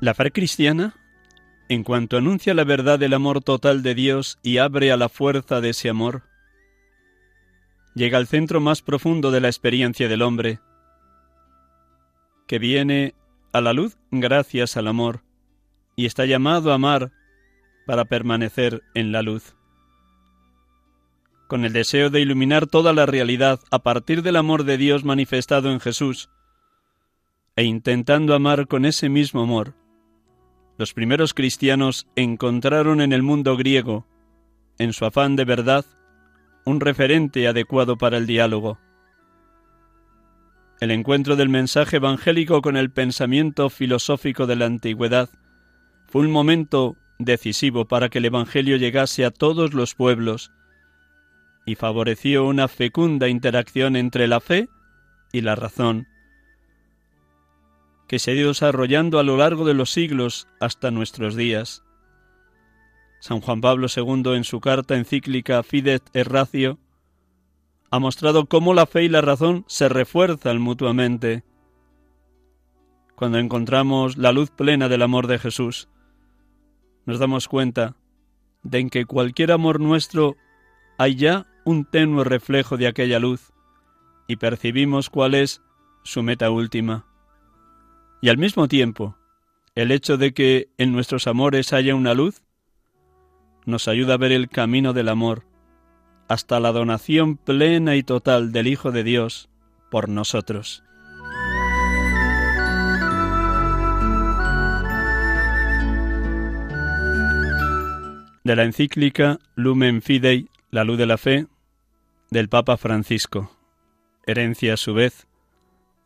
La fe cristiana, en cuanto anuncia la verdad del amor total de Dios y abre a la fuerza de ese amor, llega al centro más profundo de la experiencia del hombre, que viene a la luz gracias al amor y está llamado a amar para permanecer en la luz. Con el deseo de iluminar toda la realidad a partir del amor de Dios manifestado en Jesús, e intentando amar con ese mismo amor, los primeros cristianos encontraron en el mundo griego, en su afán de verdad, un referente adecuado para el diálogo. El encuentro del mensaje evangélico con el pensamiento filosófico de la antigüedad fue un momento decisivo para que el Evangelio llegase a todos los pueblos y favoreció una fecunda interacción entre la fe y la razón, que se ha ido desarrollando a lo largo de los siglos hasta nuestros días. San Juan Pablo II en su carta encíclica Fidet et Ratio ha mostrado cómo la fe y la razón se refuerzan mutuamente. Cuando encontramos la luz plena del amor de Jesús, nos damos cuenta de en que cualquier amor nuestro hay ya un tenue reflejo de aquella luz y percibimos cuál es su meta última. Y al mismo tiempo, el hecho de que en nuestros amores haya una luz nos ayuda a ver el camino del amor hasta la donación plena y total del Hijo de Dios por nosotros. De la encíclica Lumen Fidei, la luz de la fe, del Papa Francisco, herencia a su vez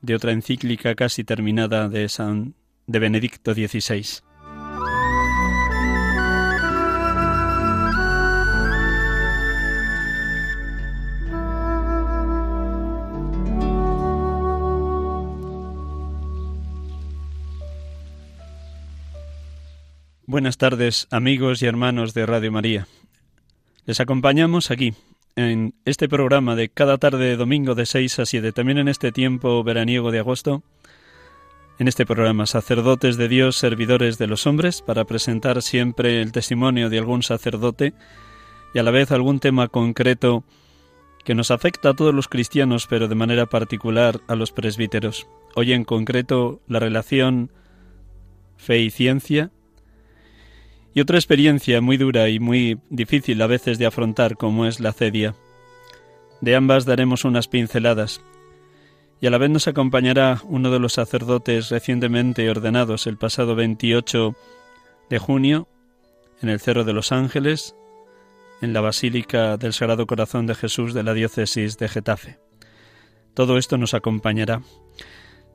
de otra encíclica casi terminada de San de Benedicto XVI. Buenas tardes, amigos y hermanos de Radio María. Les acompañamos aquí, en este programa de cada tarde de domingo de 6 a 7, también en este tiempo veraniego de agosto, en este programa Sacerdotes de Dios, Servidores de los Hombres, para presentar siempre el testimonio de algún sacerdote y a la vez algún tema concreto que nos afecta a todos los cristianos, pero de manera particular a los presbíteros. Hoy en concreto la relación fe y ciencia, y otra experiencia muy dura y muy difícil a veces de afrontar como es la cedia. De ambas daremos unas pinceladas. Y a la vez nos acompañará uno de los sacerdotes recientemente ordenados el pasado 28 de junio en el Cerro de los Ángeles, en la Basílica del Sagrado Corazón de Jesús de la diócesis de Getafe. Todo esto nos acompañará.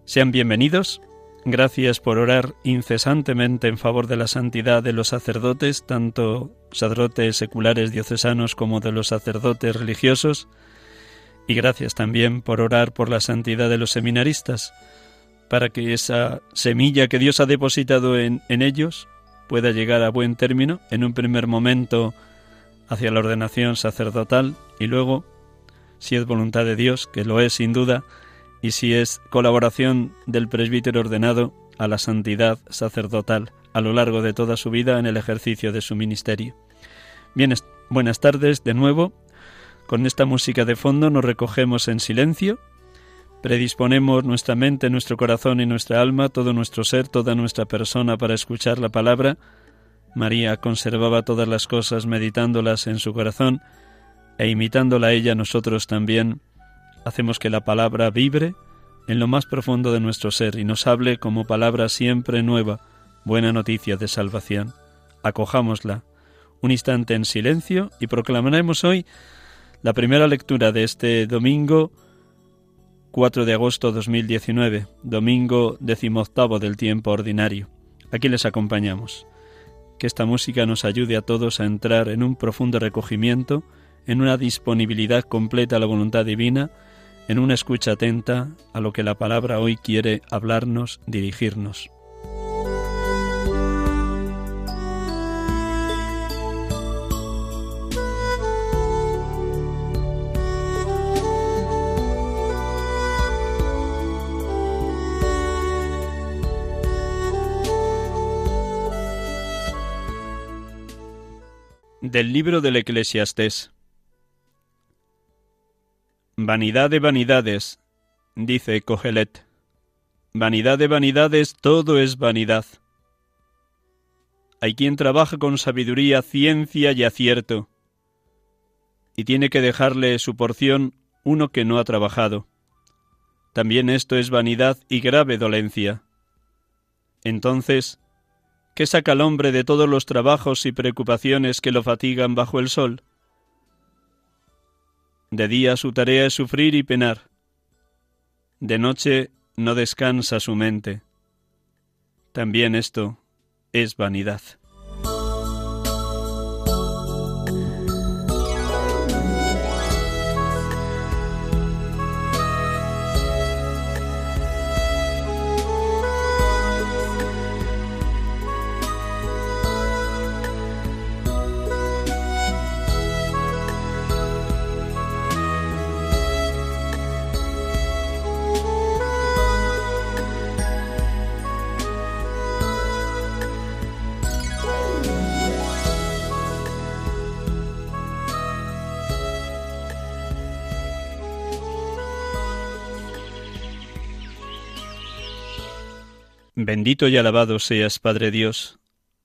Sean bienvenidos Gracias por orar incesantemente en favor de la santidad de los sacerdotes, tanto sacerdotes seculares diocesanos como de los sacerdotes religiosos. Y gracias también por orar por la santidad de los seminaristas, para que esa semilla que Dios ha depositado en, en ellos pueda llegar a buen término, en un primer momento hacia la ordenación sacerdotal y luego si es voluntad de Dios, que lo es sin duda, y si es colaboración del presbítero ordenado a la santidad sacerdotal a lo largo de toda su vida en el ejercicio de su ministerio. Bien, buenas tardes de nuevo. Con esta música de fondo nos recogemos en silencio, predisponemos nuestra mente, nuestro corazón y nuestra alma, todo nuestro ser, toda nuestra persona para escuchar la palabra. María conservaba todas las cosas meditándolas en su corazón e imitándola a ella nosotros también hacemos que la palabra vibre en lo más profundo de nuestro ser y nos hable como palabra siempre nueva, buena noticia de salvación. Acojámosla un instante en silencio y proclamaremos hoy la primera lectura de este domingo 4 de agosto 2019, domingo decimoctavo del tiempo ordinario. Aquí les acompañamos. Que esta música nos ayude a todos a entrar en un profundo recogimiento, en una disponibilidad completa a la voluntad divina, en una escucha atenta a lo que la palabra hoy quiere hablarnos, dirigirnos. Del libro del Eclesiastés Vanidad de vanidades, dice Cogelet. Vanidad de vanidades, todo es vanidad. Hay quien trabaja con sabiduría, ciencia y acierto, y tiene que dejarle su porción uno que no ha trabajado. También esto es vanidad y grave dolencia. Entonces, ¿qué saca el hombre de todos los trabajos y preocupaciones que lo fatigan bajo el sol? De día su tarea es sufrir y penar. De noche no descansa su mente. También esto es vanidad. Bendito y alabado seas, Padre Dios,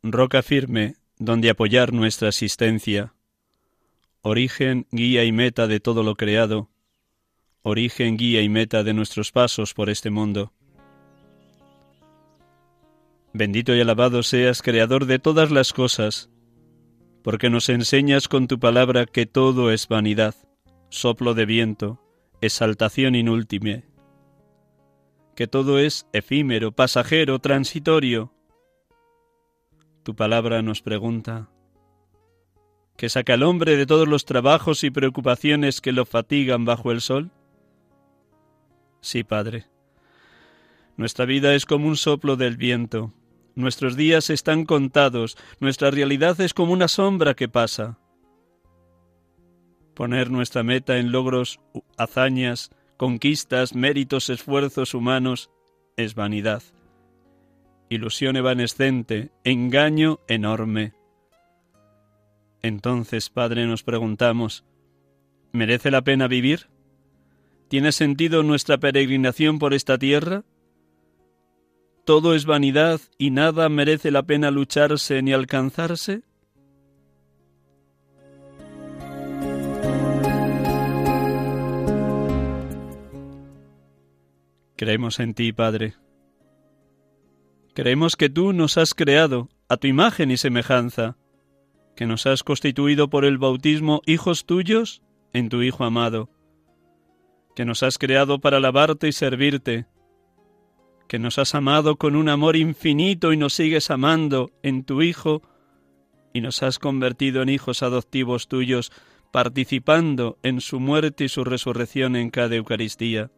roca firme donde apoyar nuestra existencia, origen, guía y meta de todo lo creado, origen, guía y meta de nuestros pasos por este mundo. Bendito y alabado seas, Creador de todas las cosas, porque nos enseñas con tu palabra que todo es vanidad, soplo de viento, exaltación inúltime, que todo es efímero, pasajero, transitorio. Tu palabra nos pregunta, ¿qué saca el hombre de todos los trabajos y preocupaciones que lo fatigan bajo el sol? Sí, Padre. Nuestra vida es como un soplo del viento, nuestros días están contados, nuestra realidad es como una sombra que pasa. Poner nuestra meta en logros, hazañas, conquistas, méritos, esfuerzos humanos, es vanidad. Ilusión evanescente, engaño enorme. Entonces, Padre, nos preguntamos, ¿merece la pena vivir? ¿Tiene sentido nuestra peregrinación por esta tierra? ¿Todo es vanidad y nada merece la pena lucharse ni alcanzarse? Creemos en ti, Padre. Creemos que tú nos has creado a tu imagen y semejanza, que nos has constituido por el bautismo hijos tuyos en tu Hijo amado, que nos has creado para alabarte y servirte, que nos has amado con un amor infinito y nos sigues amando en tu Hijo, y nos has convertido en hijos adoptivos tuyos, participando en su muerte y su resurrección en cada Eucaristía.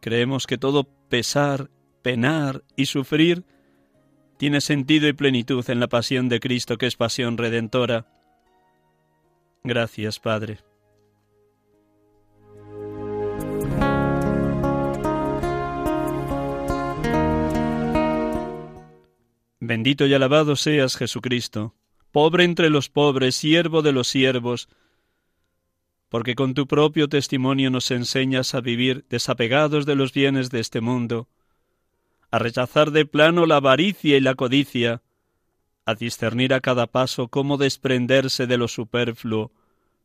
Creemos que todo pesar, penar y sufrir tiene sentido y plenitud en la pasión de Cristo que es pasión redentora. Gracias, Padre. Bendito y alabado seas Jesucristo, pobre entre los pobres, siervo de los siervos, porque con tu propio testimonio nos enseñas a vivir desapegados de los bienes de este mundo, a rechazar de plano la avaricia y la codicia, a discernir a cada paso cómo desprenderse de lo superfluo,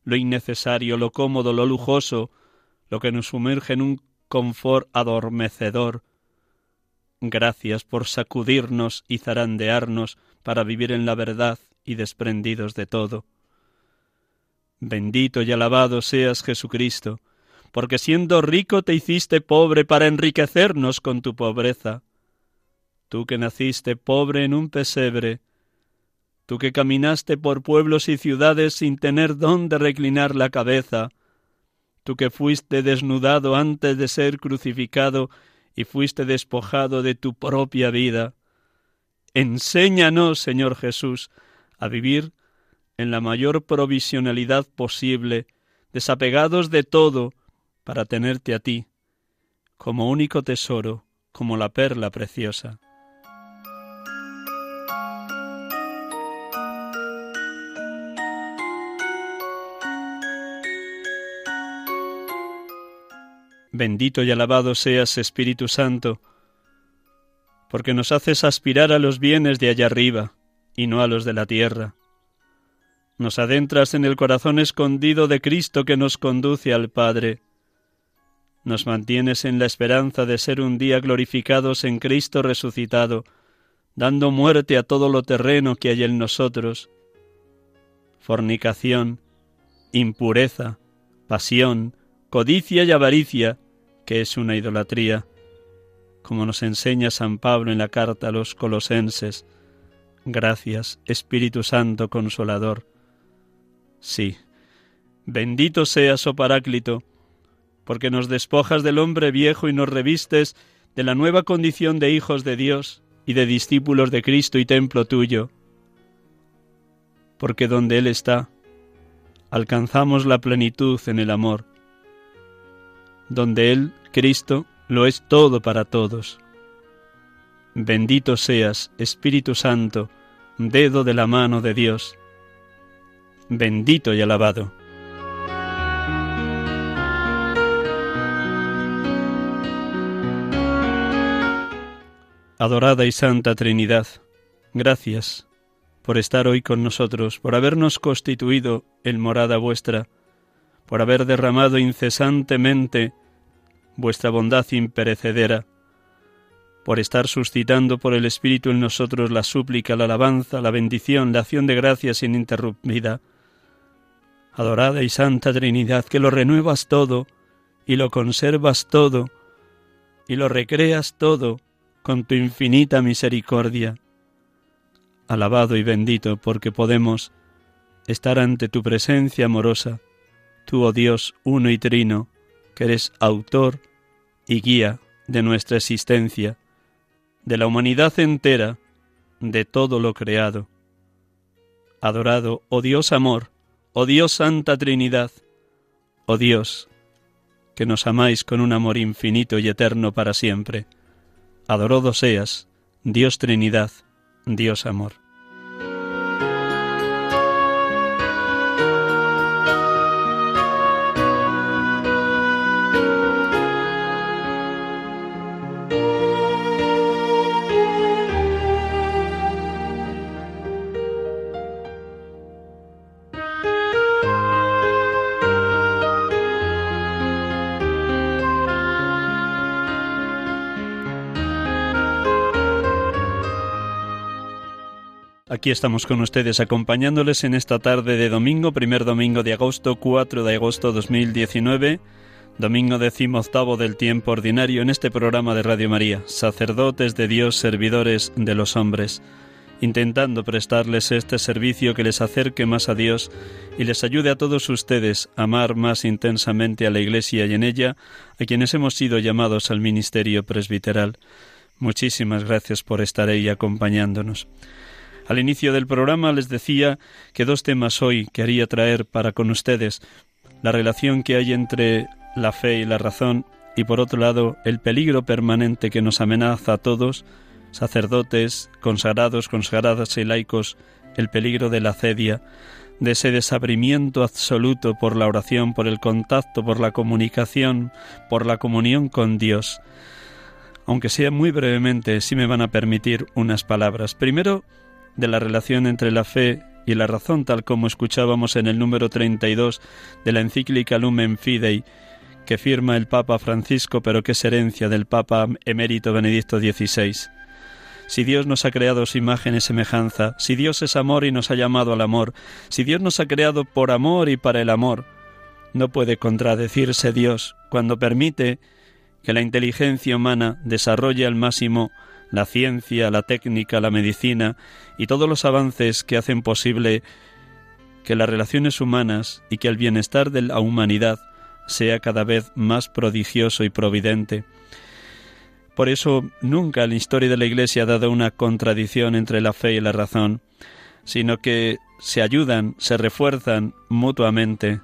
lo innecesario, lo cómodo, lo lujoso, lo que nos sumerge en un confort adormecedor. Gracias por sacudirnos y zarandearnos para vivir en la verdad y desprendidos de todo. Bendito y alabado seas Jesucristo, porque siendo rico te hiciste pobre para enriquecernos con tu pobreza. Tú que naciste pobre en un pesebre, tú que caminaste por pueblos y ciudades sin tener dónde reclinar la cabeza, tú que fuiste desnudado antes de ser crucificado y fuiste despojado de tu propia vida. Enséñanos, Señor Jesús, a vivir en la mayor provisionalidad posible, desapegados de todo, para tenerte a ti, como único tesoro, como la perla preciosa. Bendito y alabado seas, Espíritu Santo, porque nos haces aspirar a los bienes de allá arriba y no a los de la tierra nos adentras en el corazón escondido de Cristo que nos conduce al Padre. Nos mantienes en la esperanza de ser un día glorificados en Cristo resucitado, dando muerte a todo lo terreno que hay en nosotros. Fornicación, impureza, pasión, codicia y avaricia, que es una idolatría, como nos enseña San Pablo en la carta a los colosenses. Gracias, Espíritu Santo Consolador Sí. Bendito seas, oh Paráclito, porque nos despojas del hombre viejo y nos revistes de la nueva condición de hijos de Dios y de discípulos de Cristo y templo tuyo. Porque donde Él está, alcanzamos la plenitud en el amor. Donde Él, Cristo, lo es todo para todos. Bendito seas, Espíritu Santo, dedo de la mano de Dios bendito y alabado. Adorada y Santa Trinidad, gracias por estar hoy con nosotros, por habernos constituido en morada vuestra, por haber derramado incesantemente vuestra bondad imperecedera, por estar suscitando por el Espíritu en nosotros la súplica, la alabanza, la bendición, la acción de gracias ininterrumpida, adorada y santa Trinidad, que lo renuevas todo y lo conservas todo y lo recreas todo con tu infinita misericordia. Alabado y bendito porque podemos estar ante tu presencia amorosa, tú, oh Dios, uno y trino, que eres autor y guía de nuestra existencia, de la humanidad entera, de todo lo creado. Adorado, oh Dios amor, Oh Dios Santa Trinidad, oh Dios, que nos amáis con un amor infinito y eterno para siempre. Adorado seas, Dios Trinidad, Dios Amor. Aquí estamos con ustedes acompañándoles en esta tarde de domingo, primer domingo de agosto, 4 de agosto 2019, domingo decimoctavo del tiempo ordinario en este programa de Radio María, sacerdotes de Dios, servidores de los hombres, intentando prestarles este servicio que les acerque más a Dios y les ayude a todos ustedes a amar más intensamente a la Iglesia y en ella a quienes hemos sido llamados al ministerio presbiteral. Muchísimas gracias por estar ahí acompañándonos. Al inicio del programa les decía que dos temas hoy quería traer para con ustedes, la relación que hay entre la fe y la razón y por otro lado el peligro permanente que nos amenaza a todos sacerdotes, consagrados, consagradas y laicos, el peligro de la cedia, de ese desabrimiento absoluto por la oración, por el contacto, por la comunicación, por la comunión con Dios. Aunque sea muy brevemente, sí me van a permitir unas palabras. Primero, de la relación entre la fe y la razón, tal como escuchábamos en el número 32 de la encíclica Lumen Fidei, que firma el Papa Francisco, pero que es herencia del Papa emérito Benedicto XVI. Si Dios nos ha creado su imagen y semejanza, si Dios es amor y nos ha llamado al amor, si Dios nos ha creado por amor y para el amor, no puede contradecirse Dios cuando permite que la inteligencia humana desarrolle al máximo la ciencia, la técnica, la medicina y todos los avances que hacen posible que las relaciones humanas y que el bienestar de la humanidad sea cada vez más prodigioso y providente. Por eso nunca la historia de la Iglesia ha dado una contradicción entre la fe y la razón, sino que se ayudan, se refuerzan mutuamente,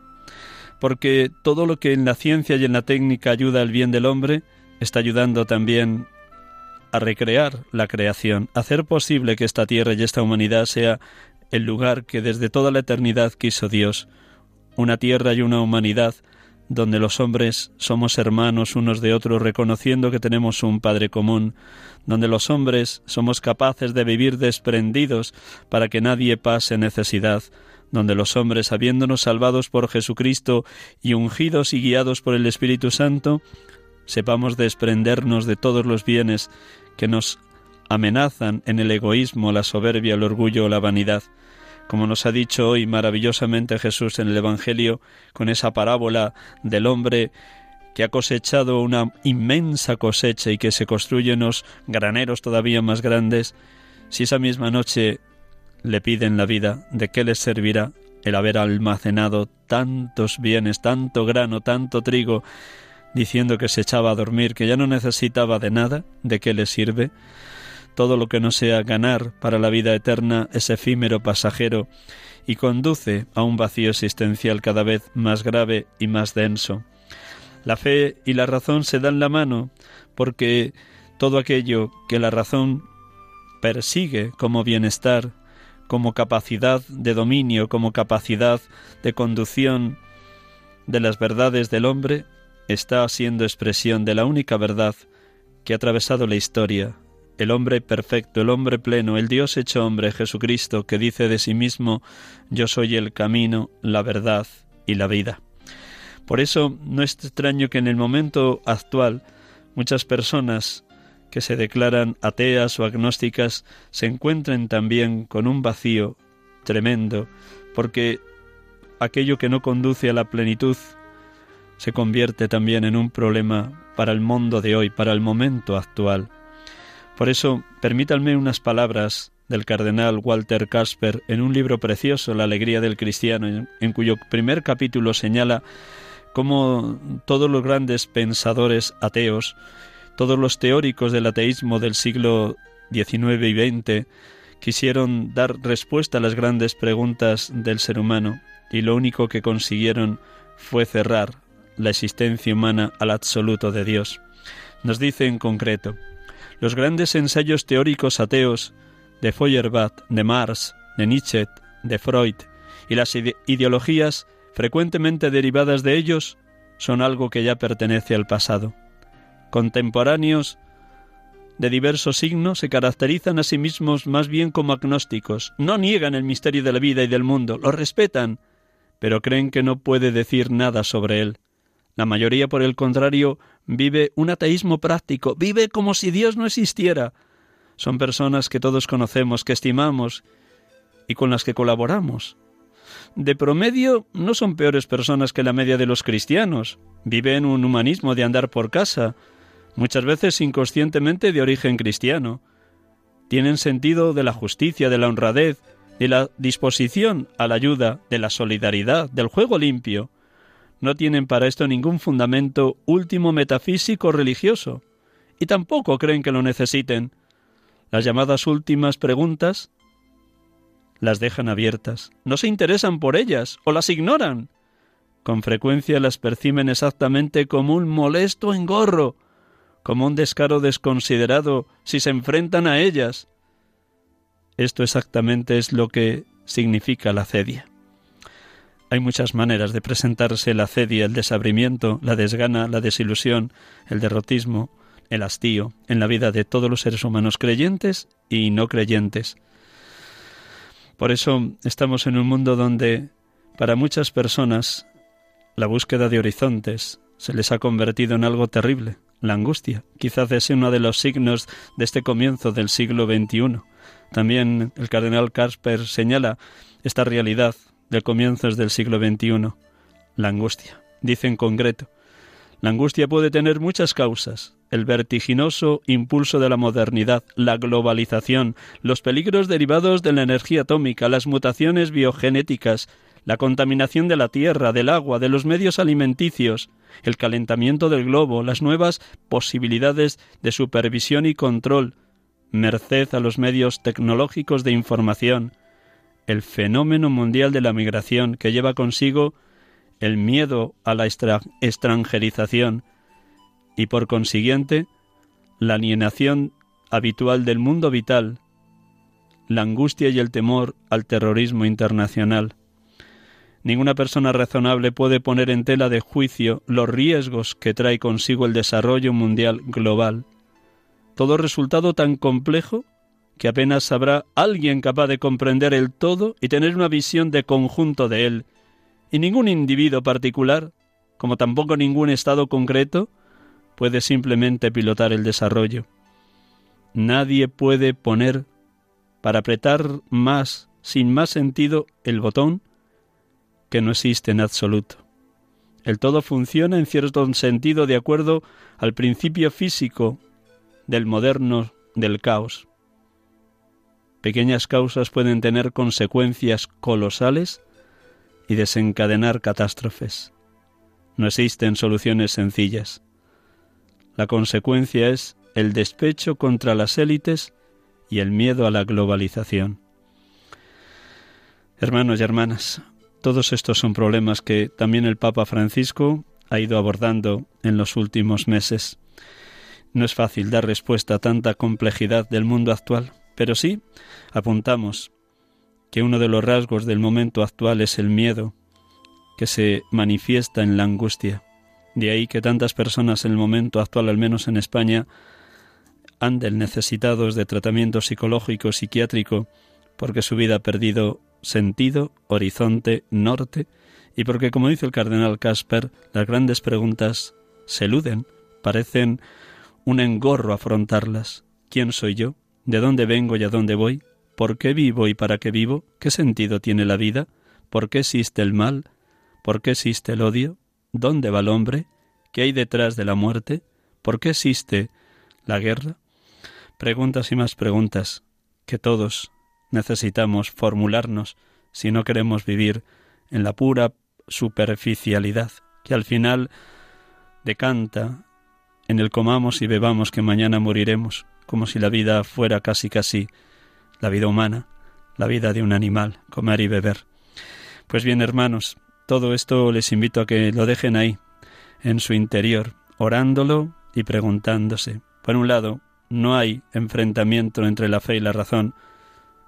porque todo lo que en la ciencia y en la técnica ayuda al bien del hombre, está ayudando también a recrear la creación, hacer posible que esta tierra y esta humanidad sea el lugar que desde toda la eternidad quiso Dios, una tierra y una humanidad donde los hombres somos hermanos unos de otros reconociendo que tenemos un Padre común, donde los hombres somos capaces de vivir desprendidos para que nadie pase necesidad, donde los hombres, habiéndonos salvados por Jesucristo y ungidos y guiados por el Espíritu Santo, sepamos desprendernos de todos los bienes que nos amenazan en el egoísmo, la soberbia, el orgullo o la vanidad, como nos ha dicho hoy maravillosamente Jesús en el Evangelio con esa parábola del hombre que ha cosechado una inmensa cosecha y que se construyen unos graneros todavía más grandes, si esa misma noche le piden la vida, ¿de qué les servirá el haber almacenado tantos bienes, tanto grano, tanto trigo, diciendo que se echaba a dormir, que ya no necesitaba de nada, ¿de qué le sirve? Todo lo que no sea ganar para la vida eterna es efímero, pasajero, y conduce a un vacío existencial cada vez más grave y más denso. La fe y la razón se dan la mano porque todo aquello que la razón persigue como bienestar, como capacidad de dominio, como capacidad de conducción de las verdades del hombre, está siendo expresión de la única verdad que ha atravesado la historia, el hombre perfecto, el hombre pleno, el Dios hecho hombre, Jesucristo, que dice de sí mismo, yo soy el camino, la verdad y la vida. Por eso no es extraño que en el momento actual muchas personas que se declaran ateas o agnósticas se encuentren también con un vacío tremendo, porque aquello que no conduce a la plenitud se convierte también en un problema para el mundo de hoy, para el momento actual. Por eso, permítanme unas palabras del cardenal Walter Casper en un libro precioso, La alegría del cristiano, en, cuyo primer capítulo señala cómo todos los grandes pensadores ateos, todos los teóricos del ateísmo del siglo XIX y XX, quisieron dar respuesta a las grandes preguntas del ser humano y lo único que consiguieron fue cerrar la existencia humana al absoluto de Dios. Nos dice en concreto, los grandes ensayos teóricos ateos de Feuerbach, de Marx, de Nietzsche, de Freud y las ideologías frecuentemente derivadas de ellos son algo que ya pertenece al pasado. Contemporáneos de diversos signos se caracterizan a sí mismos más bien como agnósticos, no niegan el misterio de la vida y del mundo, lo respetan, pero creen que no puede decir nada sobre él. La mayoría, por el contrario, vive un ateísmo práctico, vive como si Dios no existiera. Son personas que todos conocemos, que estimamos y con las que colaboramos. De promedio no son peores personas que la media de los cristianos. Viven un humanismo de andar por casa, muchas veces inconscientemente de origen cristiano. Tienen sentido de la justicia, de la honradez, de la disposición a la ayuda, de la solidaridad, del juego limpio no tienen para esto ningún fundamento último metafísico religioso, y tampoco creen que lo necesiten. Las llamadas últimas preguntas las dejan abiertas, no se interesan por ellas o las ignoran. Con frecuencia las perciben exactamente como un molesto engorro, como un descaro desconsiderado si se enfrentan a ellas. Esto exactamente es lo que significa la cedia. Hay muchas maneras de presentarse la cedia, el desabrimiento, la desgana, la desilusión, el derrotismo, el hastío en la vida de todos los seres humanos creyentes y no creyentes. Por eso estamos en un mundo donde para muchas personas la búsqueda de horizontes se les ha convertido en algo terrible, la angustia. Quizás es uno de los signos de este comienzo del siglo XXI. También el cardenal Casper señala esta realidad de comienzos del siglo XXI, la angustia. Dice en concreto, la angustia puede tener muchas causas, el vertiginoso impulso de la modernidad, la globalización, los peligros derivados de la energía atómica, las mutaciones biogenéticas, la contaminación de la tierra, del agua, de los medios alimenticios, el calentamiento del globo, las nuevas posibilidades de supervisión y control, merced a los medios tecnológicos de información, el fenómeno mundial de la migración que lleva consigo el miedo a la extranjerización y por consiguiente la alienación habitual del mundo vital, la angustia y el temor al terrorismo internacional. Ninguna persona razonable puede poner en tela de juicio los riesgos que trae consigo el desarrollo mundial global. Todo resultado tan complejo que apenas habrá alguien capaz de comprender el todo y tener una visión de conjunto de él, y ningún individuo particular, como tampoco ningún estado concreto, puede simplemente pilotar el desarrollo. Nadie puede poner para apretar más, sin más sentido, el botón que no existe en absoluto. El todo funciona en cierto sentido de acuerdo al principio físico del moderno del caos. Pequeñas causas pueden tener consecuencias colosales y desencadenar catástrofes. No existen soluciones sencillas. La consecuencia es el despecho contra las élites y el miedo a la globalización. Hermanos y hermanas, todos estos son problemas que también el Papa Francisco ha ido abordando en los últimos meses. No es fácil dar respuesta a tanta complejidad del mundo actual, pero sí apuntamos que uno de los rasgos del momento actual es el miedo, que se manifiesta en la angustia. De ahí que tantas personas en el momento actual, al menos en España, anden necesitados de tratamiento psicológico, psiquiátrico, porque su vida ha perdido sentido, horizonte, norte, y porque, como dice el cardenal Casper, las grandes preguntas se eluden, parecen un engorro afrontarlas. ¿Quién soy yo? ¿De dónde vengo y a dónde voy? ¿Por qué vivo y para qué vivo? ¿Qué sentido tiene la vida? ¿Por qué existe el mal? ¿Por qué existe el odio? ¿Dónde va el hombre? ¿Qué hay detrás de la muerte? ¿Por qué existe la guerra? Preguntas y más preguntas que todos necesitamos formularnos si no queremos vivir en la pura superficialidad que al final decanta en el comamos y bebamos que mañana moriremos, como si la vida fuera casi casi la vida humana, la vida de un animal, comer y beber. Pues bien, hermanos, todo esto les invito a que lo dejen ahí, en su interior, orándolo y preguntándose. Por un lado, no hay enfrentamiento entre la fe y la razón,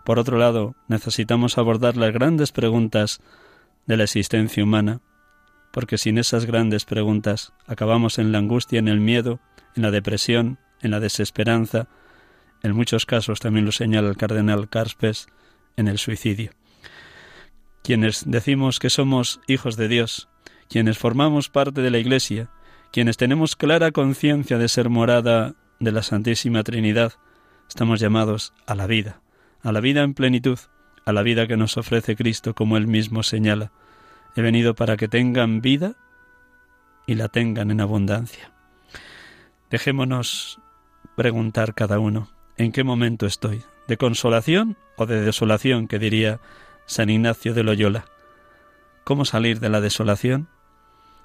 por otro lado, necesitamos abordar las grandes preguntas de la existencia humana, porque sin esas grandes preguntas acabamos en la angustia, en el miedo, en la depresión, en la desesperanza, en muchos casos también lo señala el cardenal Carpes, en el suicidio. Quienes decimos que somos hijos de Dios, quienes formamos parte de la Iglesia, quienes tenemos clara conciencia de ser morada de la Santísima Trinidad, estamos llamados a la vida, a la vida en plenitud, a la vida que nos ofrece Cristo como él mismo señala. He venido para que tengan vida y la tengan en abundancia. Dejémonos preguntar cada uno, ¿en qué momento estoy? ¿De consolación o de desolación, que diría San Ignacio de Loyola? ¿Cómo salir de la desolación?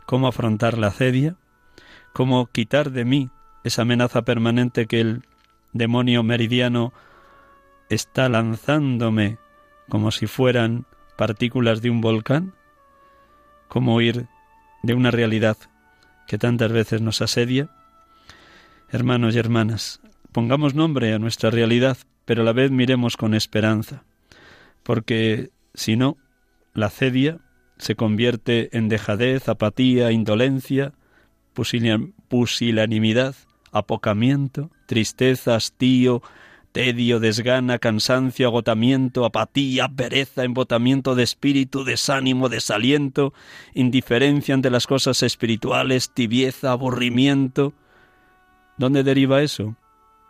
¿Cómo afrontar la cedia? ¿Cómo quitar de mí esa amenaza permanente que el demonio meridiano está lanzándome como si fueran partículas de un volcán? ¿Cómo huir de una realidad que tantas veces nos asedia? Hermanos y hermanas, pongamos nombre a nuestra realidad, pero a la vez miremos con esperanza, porque si no, la cedia se convierte en dejadez, apatía, indolencia, pusilanimidad, apocamiento, tristeza, hastío, tedio, desgana, cansancio, agotamiento, apatía, pereza, embotamiento de espíritu, desánimo, desaliento, indiferencia ante las cosas espirituales, tibieza, aburrimiento. ¿Dónde deriva eso?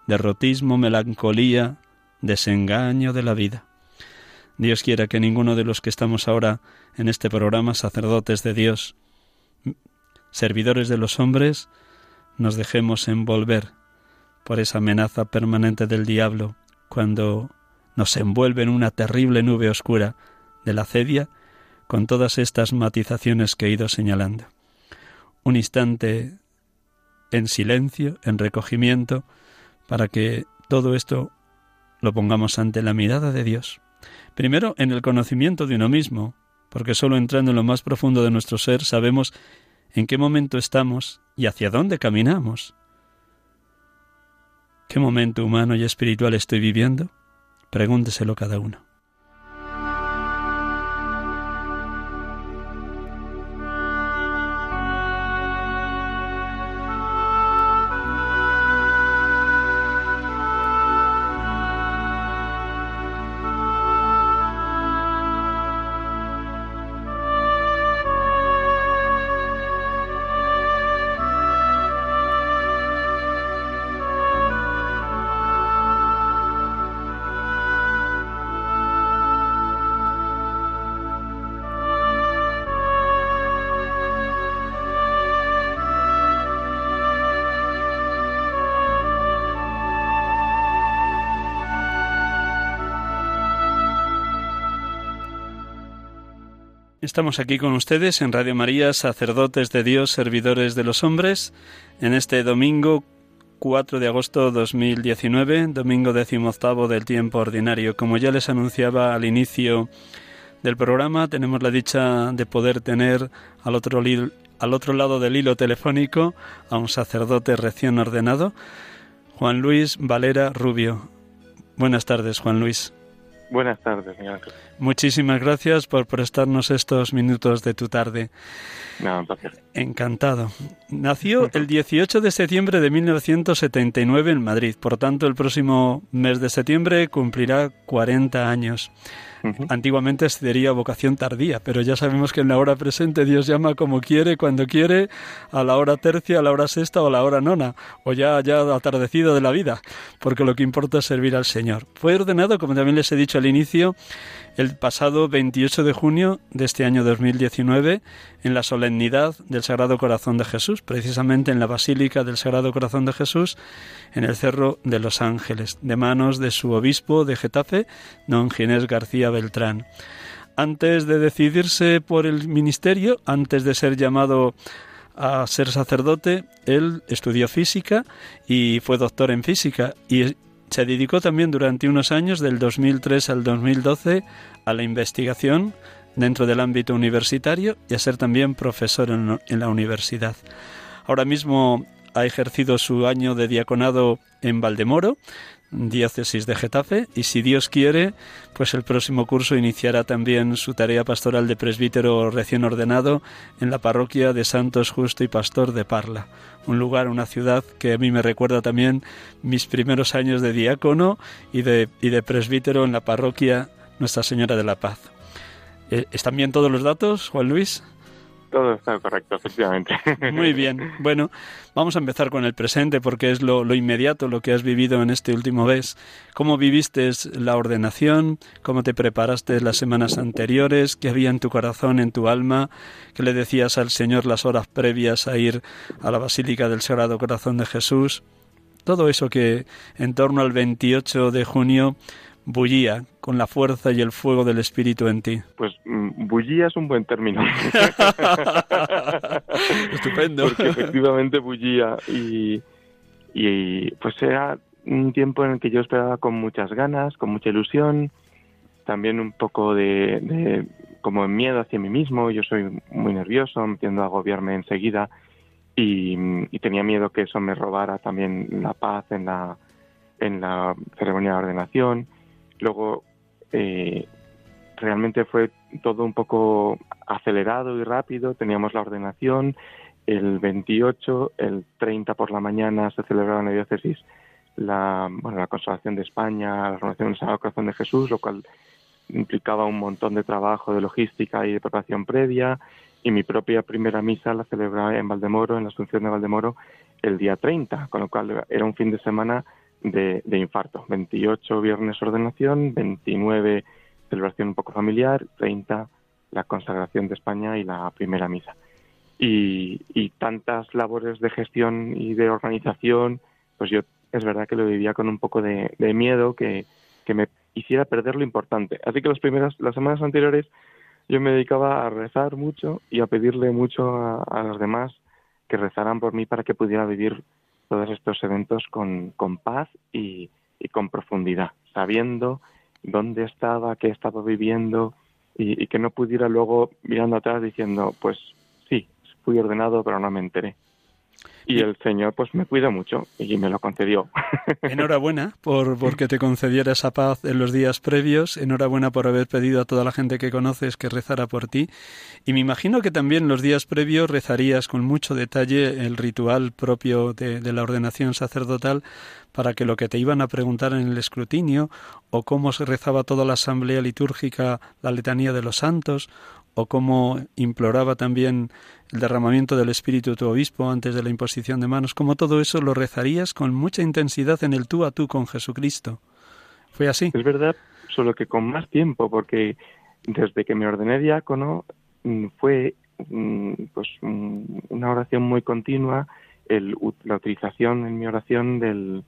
Derrotismo, melancolía, desengaño de la vida. Dios quiera que ninguno de los que estamos ahora en este programa, sacerdotes de Dios, servidores de los hombres, nos dejemos envolver por esa amenaza permanente del diablo cuando nos envuelve en una terrible nube oscura de la cedia con todas estas matizaciones que he ido señalando. Un instante en silencio, en recogimiento, para que todo esto lo pongamos ante la mirada de Dios. Primero, en el conocimiento de uno mismo, porque sólo entrando en lo más profundo de nuestro ser sabemos en qué momento estamos y hacia dónde caminamos. ¿Qué momento humano y espiritual estoy viviendo? Pregúnteselo cada uno. Estamos aquí con ustedes en Radio María, sacerdotes de Dios, servidores de los hombres, en este domingo 4 de agosto 2019, domingo decimoctavo del tiempo ordinario. Como ya les anunciaba al inicio del programa, tenemos la dicha de poder tener al otro, al otro lado del hilo telefónico a un sacerdote recién ordenado, Juan Luis Valera Rubio. Buenas tardes, Juan Luis. Buenas tardes, señor Muchísimas gracias por prestarnos estos minutos de tu tarde. No, Encantado. Nació el 18 de septiembre de 1979 en Madrid. Por tanto, el próximo mes de septiembre cumplirá 40 años. Antiguamente se diría vocación tardía, pero ya sabemos que en la hora presente Dios llama como quiere, cuando quiere, a la hora tercia, a la hora sexta o a la hora nona, o ya, ya atardecido de la vida, porque lo que importa es servir al Señor. Fue ordenado, como también les he dicho al inicio, el pasado 28 de junio de este año 2019 en la solemnidad del Sagrado Corazón de Jesús, precisamente en la Basílica del Sagrado Corazón de Jesús, en el Cerro de los Ángeles, de manos de su obispo de Getafe, don Ginés García Beltrán. Antes de decidirse por el ministerio, antes de ser llamado a ser sacerdote, él estudió física y fue doctor en física y se dedicó también durante unos años, del 2003 al 2012, a la investigación dentro del ámbito universitario y a ser también profesor en, la universidad. Ahora mismo ha ejercido su año de diaconado en Valdemoro, diócesis de Getafe, y si Dios quiere, pues el próximo curso iniciará también su tarea pastoral de presbítero recién ordenado en la parroquia de Santos Justo y Pastor de Parla, un lugar, una ciudad que a mí me recuerda también mis primeros años de diácono y de, y de presbítero en la parroquia Nuestra Señora de la Paz. Eh, ¿Están bien todos los datos, Juan Luis? Todo está correcto, efectivamente. Muy bien. Bueno, vamos a empezar con el presente porque es lo, inmediato, lo que has vivido en este último mes. ¿Cómo viviste la ordenación? ¿Cómo te preparaste las semanas anteriores? ¿Qué había en tu corazón, en tu alma? ¿Qué le decías al Señor las horas previas a ir a la Basílica del Sagrado Corazón de Jesús? Todo eso que en torno al 28 de junio bullía con la fuerza y el fuego del Espíritu en ti? Pues mm, bullía es un buen término. Estupendo. Porque efectivamente bullía y, y pues era un tiempo en el que yo esperaba con muchas ganas, con mucha ilusión, también un poco de, de como miedo hacia mí mismo, yo soy muy nervioso, tiendo a agobiarme enseguida y, tenía miedo que eso me robara también la paz en la, en la ceremonia de ordenación. Luego, eh, realmente fue todo un poco acelerado y rápido. Teníamos la ordenación, el 28, el 30 por la mañana se celebraba en la diócesis la, bueno, la consolación de España, la renovación del Sagrado Corazón de Jesús, lo cual implicaba un montón de trabajo de logística y de preparación previa y mi propia primera misa la celebraba en Valdemoro, en la Asunción de Valdemoro, el día 30, con lo cual era un fin de semana de, infarto. 28 viernes ordenación, 29 celebración un poco familiar, 30 la consagración de España y la primera misa. Y, tantas labores de gestión y de organización, pues yo es verdad que lo vivía con un poco de, miedo que, me hiciera perder lo importante. Así que las primeras, las semanas anteriores yo me dedicaba a rezar mucho y a pedirle mucho a, los demás que rezaran por mí para que pudiera vivir todos estos eventos con, con paz y, y, con profundidad, sabiendo dónde estaba, qué estaba viviendo y, y, que no pudiera luego mirando atrás diciendo, pues sí, fui ordenado pero no me enteré y el Señor pues me cuida mucho y me lo concedió. Enhorabuena por porque te concediera esa paz en los días previos, enhorabuena por haber pedido a toda la gente que conoces que rezara por ti y me imagino que también los días previos rezarías con mucho detalle el ritual propio de, de la ordenación sacerdotal para que lo que te iban a preguntar en el escrutinio o cómo se rezaba toda la asamblea litúrgica la letanía de los santos o cómo imploraba también el derramamiento del Espíritu tu obispo antes de la imposición de manos, como todo eso lo rezarías con mucha intensidad en el tú a tú con Jesucristo. ¿Fue así? Es verdad, solo que con más tiempo, porque desde que me ordené diácono mm, fue mm, pues mm, una oración muy continua, el, la utilización en mi oración del,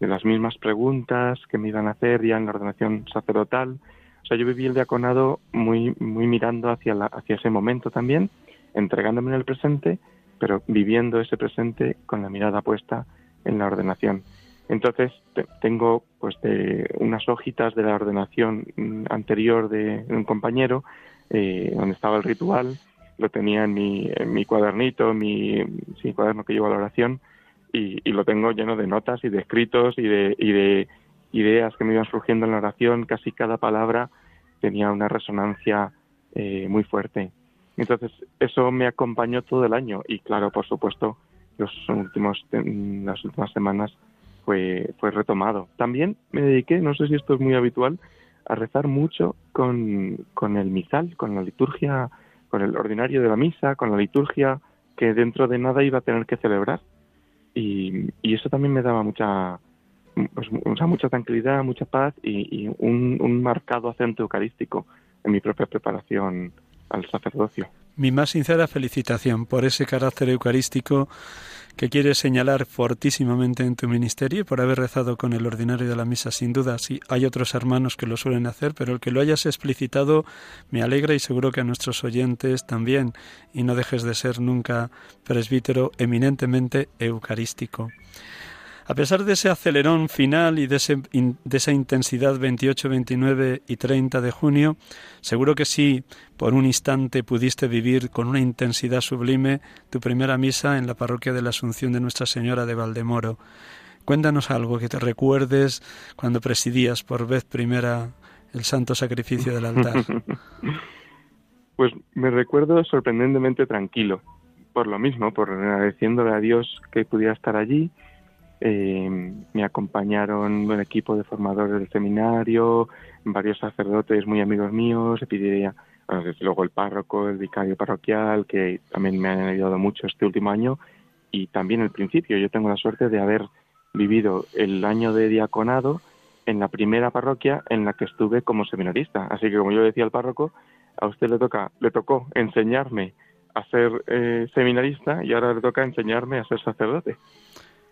de las mismas preguntas que me iban a hacer ya en la ordenación sacerdotal, o sea, yo viví el diaconado muy, muy mirando hacia, la, hacia ese momento también, entregándome en el presente, pero viviendo ese presente con la mirada puesta en la ordenación. Entonces tengo pues de unas hojitas de la ordenación anterior de, un compañero eh, donde estaba el ritual, lo tenía en mi, en mi cuadernito, mi cuaderno que llevo a la oración y, y, lo tengo lleno de notas y de escritos y de, y de ideas que me iban surgiendo en la oración, casi cada palabra tenía una resonancia eh, muy fuerte. Entonces, eso me acompañó todo el año y claro, por supuesto, los últimos, las últimas semanas fue, fue retomado. También me dediqué, no sé si esto es muy habitual, a rezar mucho con, con el misal, con la liturgia, con el ordinario de la misa, con la liturgia que dentro de nada iba a tener que celebrar. Y, y eso también me daba mucha, pues, mucha tranquilidad, mucha paz y, un, un, marcado acento eucarístico en mi propia preparación al sacerdocio. Mi más sincera felicitación por ese carácter eucarístico que quieres señalar fortísimamente en tu ministerio y por haber rezado con el ordinario de la misa. Sin duda, sí, hay otros hermanos que lo suelen hacer, pero el que lo hayas explicitado me alegra y seguro que a nuestros oyentes también. Y no dejes de ser nunca presbítero eminentemente eucarístico. A pesar de ese acelerón final y de, esa intensidad 28, 29 y 30 de junio, seguro que sí, por un instante pudiste vivir con una intensidad sublime tu primera misa en la parroquia de la Asunción de Nuestra Señora de Valdemoro. Cuéntanos algo que te recuerdes cuando presidías por vez primera el santo sacrificio del altar. Pues me recuerdo sorprendentemente tranquilo, por lo mismo, por agradeciéndole a Dios que pudiera estar allí eh, me acompañaron un equipo de formadores del seminario, varios sacerdotes muy amigos míos, pediría, desde luego el párroco, el vicario parroquial, que también me han ayudado mucho este último año, y también el principio. Yo tengo la suerte de haber vivido el año de diaconado en la primera parroquia en la que estuve como seminarista. Así que como yo decía al párroco, a usted le toca, le tocó enseñarme a ser eh, seminarista y ahora le toca enseñarme a ser sacerdote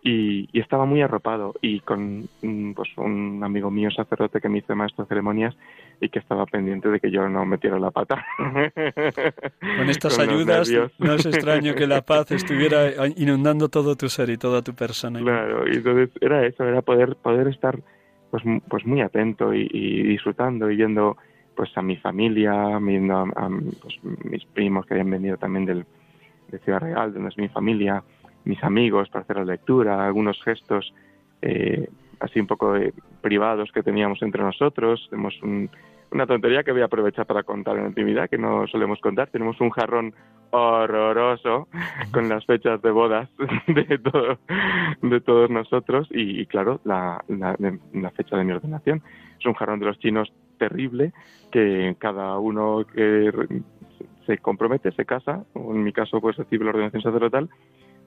y, estaba muy arropado y con mm, pues, un amigo mío sacerdote que me hizo maestro de ceremonias y que estaba pendiente de que yo no metiera la pata. Con estas ayudas no es extraño que la paz estuviera inundando todo tu ser y toda tu persona. Claro, y entonces era eso, era poder poder estar pues pues muy atento y, disfrutando y viendo pues a mi familia, viendo a, pues, mis primos que habían venido también del, de Ciudad Real, donde es mi familia, mis amigos para hacer la lectura, algunos gestos eh, así un poco privados que teníamos entre nosotros. Tenemos una tontería que voy a aprovechar para contar en intimidad, que no solemos contar. Tenemos un jarrón horroroso con las fechas de bodas de, de todos nosotros y, claro, la, la, fecha de mi ordenación. Es un jarrón de los chinos terrible que cada uno que se compromete, se casa, o en mi caso pues recibe la ordenación sacerdotal,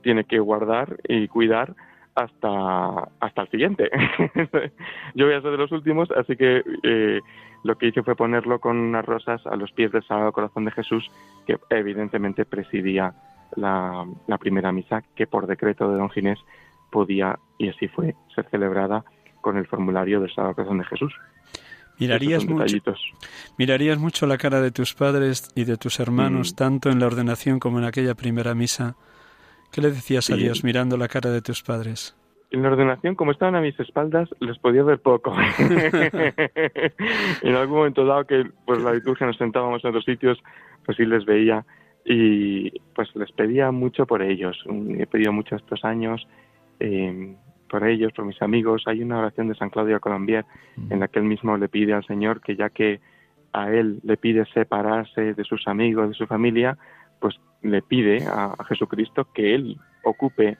tiene que guardar y cuidar hasta, hasta el siguiente. Yo voy a ser de los últimos, así que eh, lo que hice fue ponerlo con unas rosas a los pies del Sagrado Corazón de Jesús, que evidentemente presidía la, primera misa, que por decreto de don Ginés podía, y así fue, ser celebrada con el formulario del Sagrado Corazón de Jesús. Mirarías mucho, mirarías mucho la cara de tus padres y de tus hermanos, mm. tanto en la ordenación como en aquella primera misa, ¿Qué le decías a Dios mirando la cara de tus padres? En la ordenación, como estaban a mis espaldas, les podía ver poco. en algún momento dado que pues la liturgia nos sentábamos en otros sitios, pues sí les veía y pues les pedía mucho por ellos. He pedido mucho estos años eh, por ellos, por mis amigos. Hay una oración de San Claudio Colombier mm. en la que él mismo le pide al Señor que ya que a él le pide separarse de sus amigos, de su familia, pues le pide a, Jesucristo que él ocupe,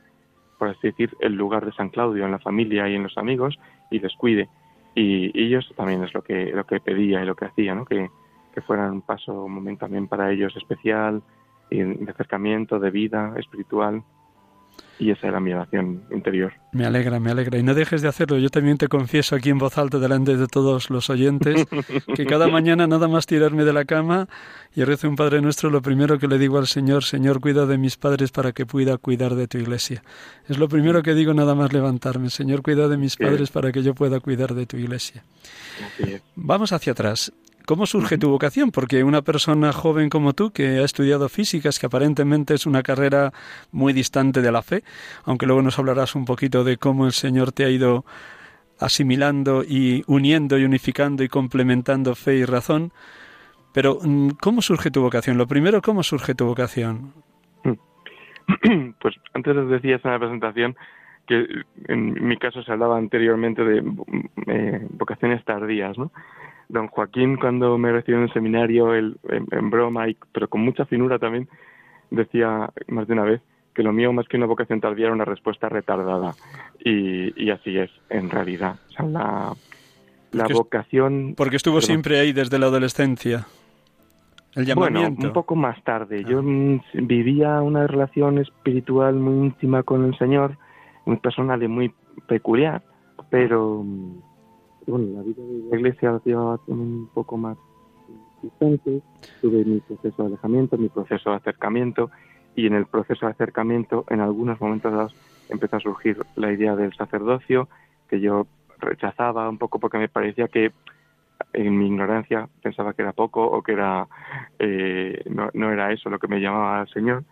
por así decir, el lugar de San Claudio en la familia y en los amigos y les cuide. Y, ellos también es lo que, lo que pedía y lo que hacía, ¿no? que, que fueran un paso, un momento también para ellos especial, y de acercamiento, de vida espiritual y esa era mi oración interior. Me alegra, me alegra. Y no dejes de hacerlo. Yo también te confieso aquí en voz alta delante de todos los oyentes que cada mañana nada más tirarme de la cama y rezo un Padre Nuestro, lo primero que le digo al Señor, Señor, cuida de mis padres para que pueda cuidar de tu iglesia. Es lo primero que digo nada más levantarme. Señor, cuida de mis padres para que yo pueda cuidar de tu iglesia. Vamos hacia atrás. ¿Cómo surge tu vocación? Porque una persona joven como tú, que ha estudiado físicas, que aparentemente es una carrera muy distante de la fe, aunque luego nos hablarás un poquito de cómo el Señor te ha ido asimilando y uniendo y unificando y complementando fe y razón. Pero, mm, ¿cómo surge tu vocación? Lo primero, ¿cómo surge tu vocación? Pues antes les decías en la presentación que en mi caso se hablaba anteriormente de eh, vocaciones tardías, ¿no? Don Joaquín cuando me recibió en el seminario, él, en, broma, y, pero con mucha finura también, decía más de una vez que lo mío más que una vocación tardía era una respuesta retardada. Y, así es, en realidad. O sea, la, la vocación... Porque estuvo siempre ahí desde la adolescencia. El llamamiento. Bueno, un poco más tarde. Yo ah. vivía una relación espiritual muy íntima con el Señor, muy personal y muy peculiar, pero bueno, la vida de la iglesia la un poco más distante, tuve mi proceso de alejamiento, mi proceso de acercamiento, y en el proceso de acercamiento, en algunos momentos empezó a surgir la idea del sacerdocio, que yo rechazaba un poco porque me parecía que en mi ignorancia pensaba que era poco o que era eh, no, no, era eso lo que me llamaba al Señor.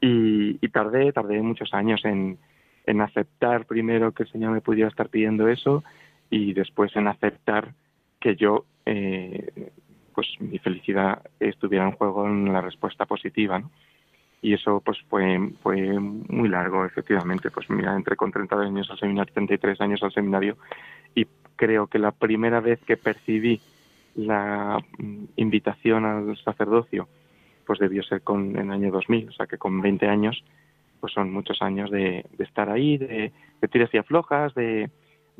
Y, y tardé tardé muchos años en, en aceptar primero que el Señor me pudiera estar pidiendo eso y después en aceptar que yo, eh, pues mi felicidad estuviera en juego en la respuesta positiva, ¿no? Y eso pues fue, fue muy largo, efectivamente, pues mira, entré con 30 años al seminario, 33 años al seminario, y creo que la primera vez que percibí la mm, invitación al sacerdocio, pues debió ser con, en el año 2000, o sea que con 20 años, pues son muchos años de, estar ahí, de, de tiras y aflojas, de,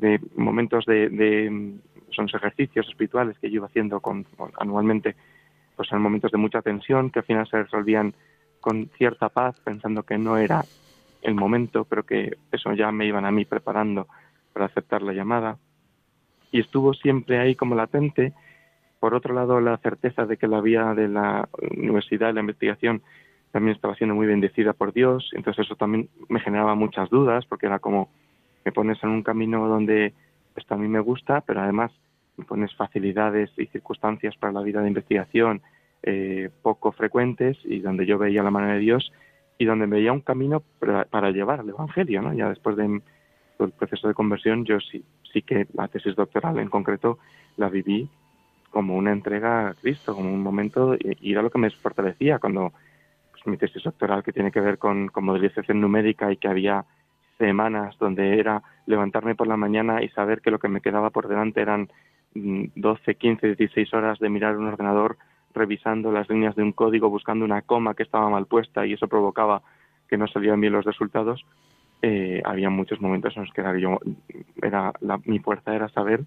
de momentos de, son ejercicios espirituales que yo iba haciendo con, anualmente, pues en momentos de mucha tensión que al final se resolvían con cierta paz, pensando que no era el momento, pero que eso ya me iban a mí preparando para aceptar la llamada. Y estuvo siempre ahí como latente. Por otro lado, la certeza de que la vía de la universidad y la investigación también estaba siendo muy bendecida por Dios. Entonces eso también me generaba muchas dudas, porque era como, me pones en un camino donde esto a mí me gusta, pero además me pones facilidades y circunstancias para la vida de investigación eh, poco frecuentes y donde yo veía la mano de Dios y donde veía un camino para, llevar al Evangelio, ¿no? Ya después del proceso de conversión, yo sí, sí que la tesis doctoral en concreto la viví como una entrega a Cristo, como un momento, y, era lo que me fortalecía cuando pues, mi tesis doctoral que tiene que ver con, con modelización numérica y que había semanas donde era levantarme por la mañana y saber que lo que me quedaba por delante eran 12, 15, 16 horas de mirar un ordenador revisando las líneas de un código, buscando una coma que estaba mal puesta y eso provocaba que no salían bien los resultados, eh, había muchos momentos en los que era yo, era mi fuerza era saber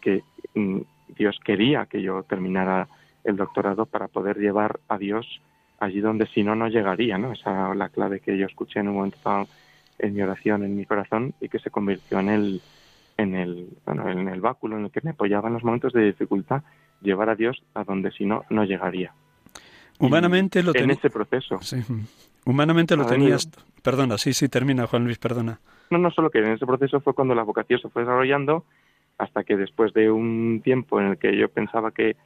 que mm, Dios quería que yo terminara el doctorado para poder llevar a Dios allí donde si no no llegaría, ¿no? Esa es la clave que yo escuché en un momento en mi oración, en mi corazón y que se convirtió en el en el bueno, en el báculo en el que me apoyaba en los momentos de dificultad, llevar a Dios a donde si no no llegaría. Humanamente lo en ese proceso. Sí. Humanamente lo tenías. Perdona, sí, sí, termina, Juan Luis, perdona. No, no solo que en ese proceso fue cuando la vocación se fue desarrollando, hasta que después de un tiempo en el que yo pensaba que,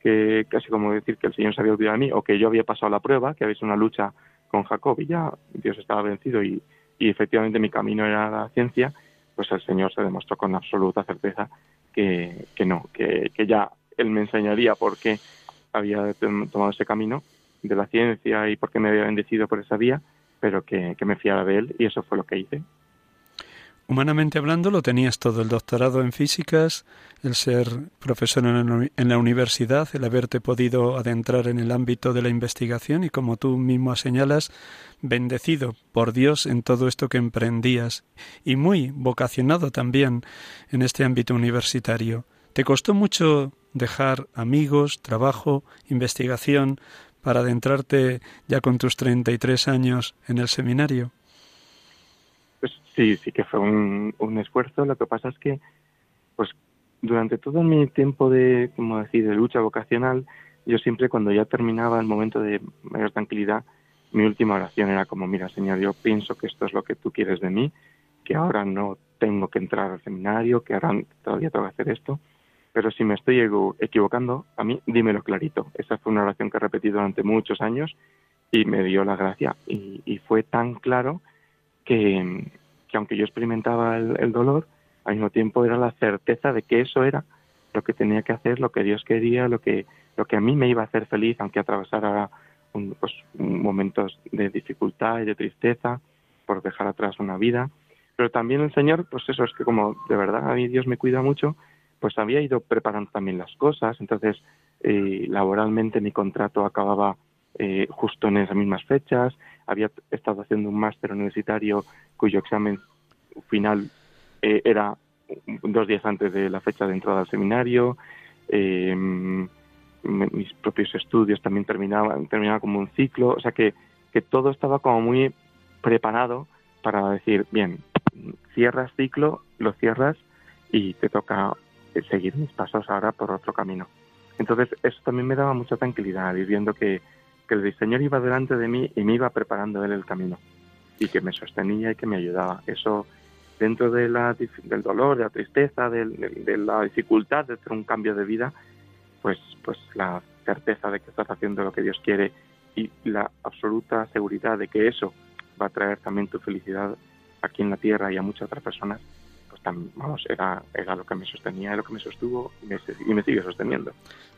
que casi como decir que el Señor se había olvidado de mí, o que yo había pasado la prueba, que había sido una lucha con Jacob y ya Dios estaba vencido y, y efectivamente mi camino era la ciencia, pues el Señor se demostró con absoluta certeza que, que no, que, que ya Él me enseñaría por qué había tomado ese camino de la ciencia y por qué me había bendecido por esa vía, pero que, que me fiara de Él y eso fue lo que hice. Humanamente hablando, lo tenías todo, el doctorado en físicas, el ser profesor en la universidad, el haberte podido adentrar en el ámbito de la investigación y, como tú mismo señalas, bendecido por Dios en todo esto que emprendías y muy vocacionado también en este ámbito universitario. ¿Te costó mucho dejar amigos, trabajo, investigación para adentrarte ya con tus 33 años en el seminario? Pues sí, sí que fue un, un esfuerzo. Lo que pasa es que, pues, durante todo mi tiempo de, como decir, de lucha vocacional, yo siempre cuando ya terminaba el momento de mayor tranquilidad, mi última oración era como, mira, Señor, yo pienso que esto es lo que tú quieres de mí, que ahora no tengo que entrar al seminario, que ahora todavía tengo que hacer esto, pero si me estoy equivocando, a mí dímelo clarito. Esa fue una oración que he repetido durante muchos años y me dio la gracia. Y, y fue tan claro que, aunque yo experimentaba el, dolor, al mismo tiempo era la certeza de que eso era lo que tenía que hacer, lo que Dios quería, lo que, lo que a mí me iba a hacer feliz, aunque atravesara un, pues, momentos de dificultad y de tristeza por dejar atrás una vida. Pero también el Señor, pues eso es que como de verdad a mí Dios me cuida mucho, pues había ido preparando también las cosas. Entonces, eh, laboralmente mi contrato acababa eh, justo en esas mismas fechas. Había estado haciendo un máster universitario cuyo examen final eh, era dos días antes de la fecha de entrada al seminario. Eh, mis propios estudios también terminaban, terminaba como un ciclo. O sea que, que todo estaba como muy preparado para decir, bien, cierras ciclo, lo cierras y te toca seguir mis pasos ahora por otro camino. Entonces, eso también me daba mucha tranquilidad, viendo que, que el Señor iba delante de mí y me iba preparando Él el camino y que me sostenía y que me ayudaba. Eso dentro del dolor, de la tristeza, de, la dificultad de hacer un cambio de vida, pues, pues la certeza de que estás haciendo lo que Dios quiere y la absoluta seguridad de que eso va a traer también tu felicidad aquí en la tierra y a muchas otras personas, vamos, era, era lo que me sostenía, lo que me sostuvo y me, y sigue sosteniendo.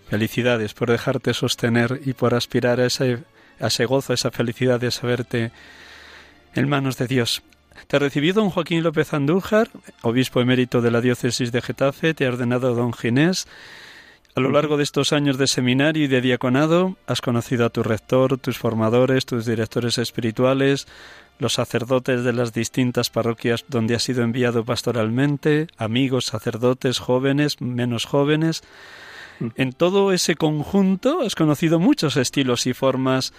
Felicidades por dejarte sostener y por aspirar a ese, a ese gozo, a esa felicidad de saberte en manos de Dios. Te ha recibido don Joaquín López Andújar, obispo emérito de la diócesis de Getafe, te ha ordenado don Ginés. A lo largo de estos años de seminario y de diaconado, has conocido a tu rector, tus formadores, tus directores espirituales, los sacerdotes de las distintas parroquias donde has sido enviado pastoralmente, amigos, sacerdotes, jóvenes, menos jóvenes. En todo ese conjunto has conocido muchos estilos y formas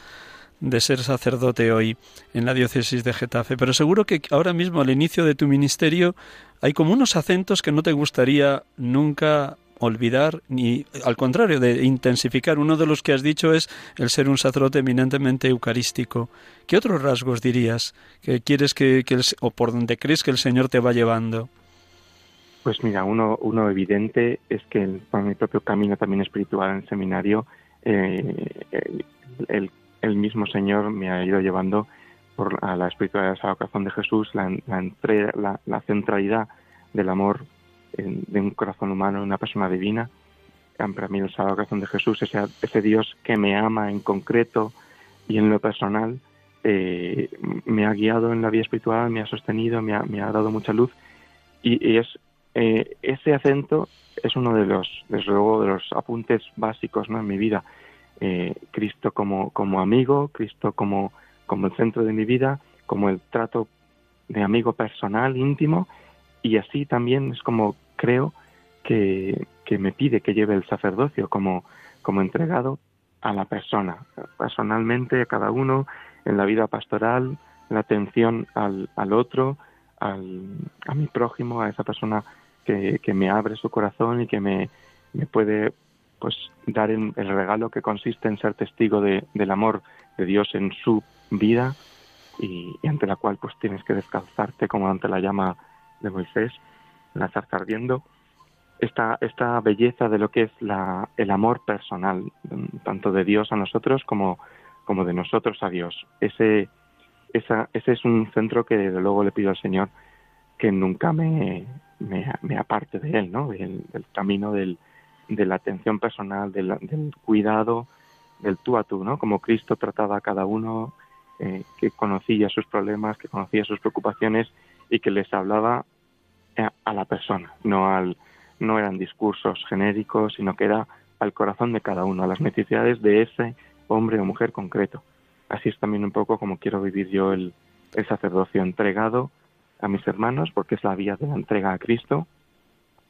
de ser sacerdote hoy en la diócesis de Getafe, pero seguro que ahora mismo al inicio de tu ministerio hay como unos acentos que no te gustaría nunca olvidar ni al contrario de intensificar. Uno de los que has dicho es el ser un sacerdote eminentemente eucarístico. ¿Qué otros rasgos dirías que quieres que, o por donde crees que el Señor te va llevando? Pues mira, uno, uno evidente es que el, mi propio camino también espiritual en el seminario, eh, el, el, mismo Señor me ha ido llevando por, a la espiritualidad del Sagrado Corazón de Jesús, la, la, la, centralidad del amor de un corazón humano, una persona divina. Para mí el Sagrado Corazón de Jesús, ese, ese Dios que me ama en concreto, y en lo personal eh, me ha guiado en la vida espiritual, me ha sostenido, me ha, dado mucha luz y, es eh, ese acento es uno de los, desde luego, de los apuntes básicos ¿no? en mi vida. Eh, Cristo como, como amigo, Cristo como, como el centro de mi vida, como el trato de amigo personal, íntimo, y así también es como creo que, que me pide que lleve el sacerdocio como, como entregado a la persona, personalmente a cada uno, en la vida pastoral, la atención al, al otro, al, a mi prójimo, a esa persona que, que, me abre su corazón y que me, me puede pues dar el, regalo que consiste en ser testigo de, del amor de Dios en su vida y, ante la cual pues tienes que descalzarte como ante la llama de Moisés, la zarza ardiendo esta, esta belleza de lo que es la, el amor personal, tanto de Dios a nosotros como, como de nosotros a Dios. Ese, esa, ese es un centro que desde luego le pido al Señor que nunca me, me, aparte de Él, ¿no? Del, camino del, de la atención personal, del, del, cuidado, del tú a tú, ¿no? Como Cristo trataba a cada uno, eh, que conocía sus problemas, que conocía sus preocupaciones y que les hablaba a la persona, no al, no eran discursos genéricos, sino que era al corazón de cada uno, a las necesidades de ese hombre o mujer concreto. Así es también un poco como quiero vivir yo el, sacerdocio entregado a mis hermanos, porque es la vía de la entrega a Cristo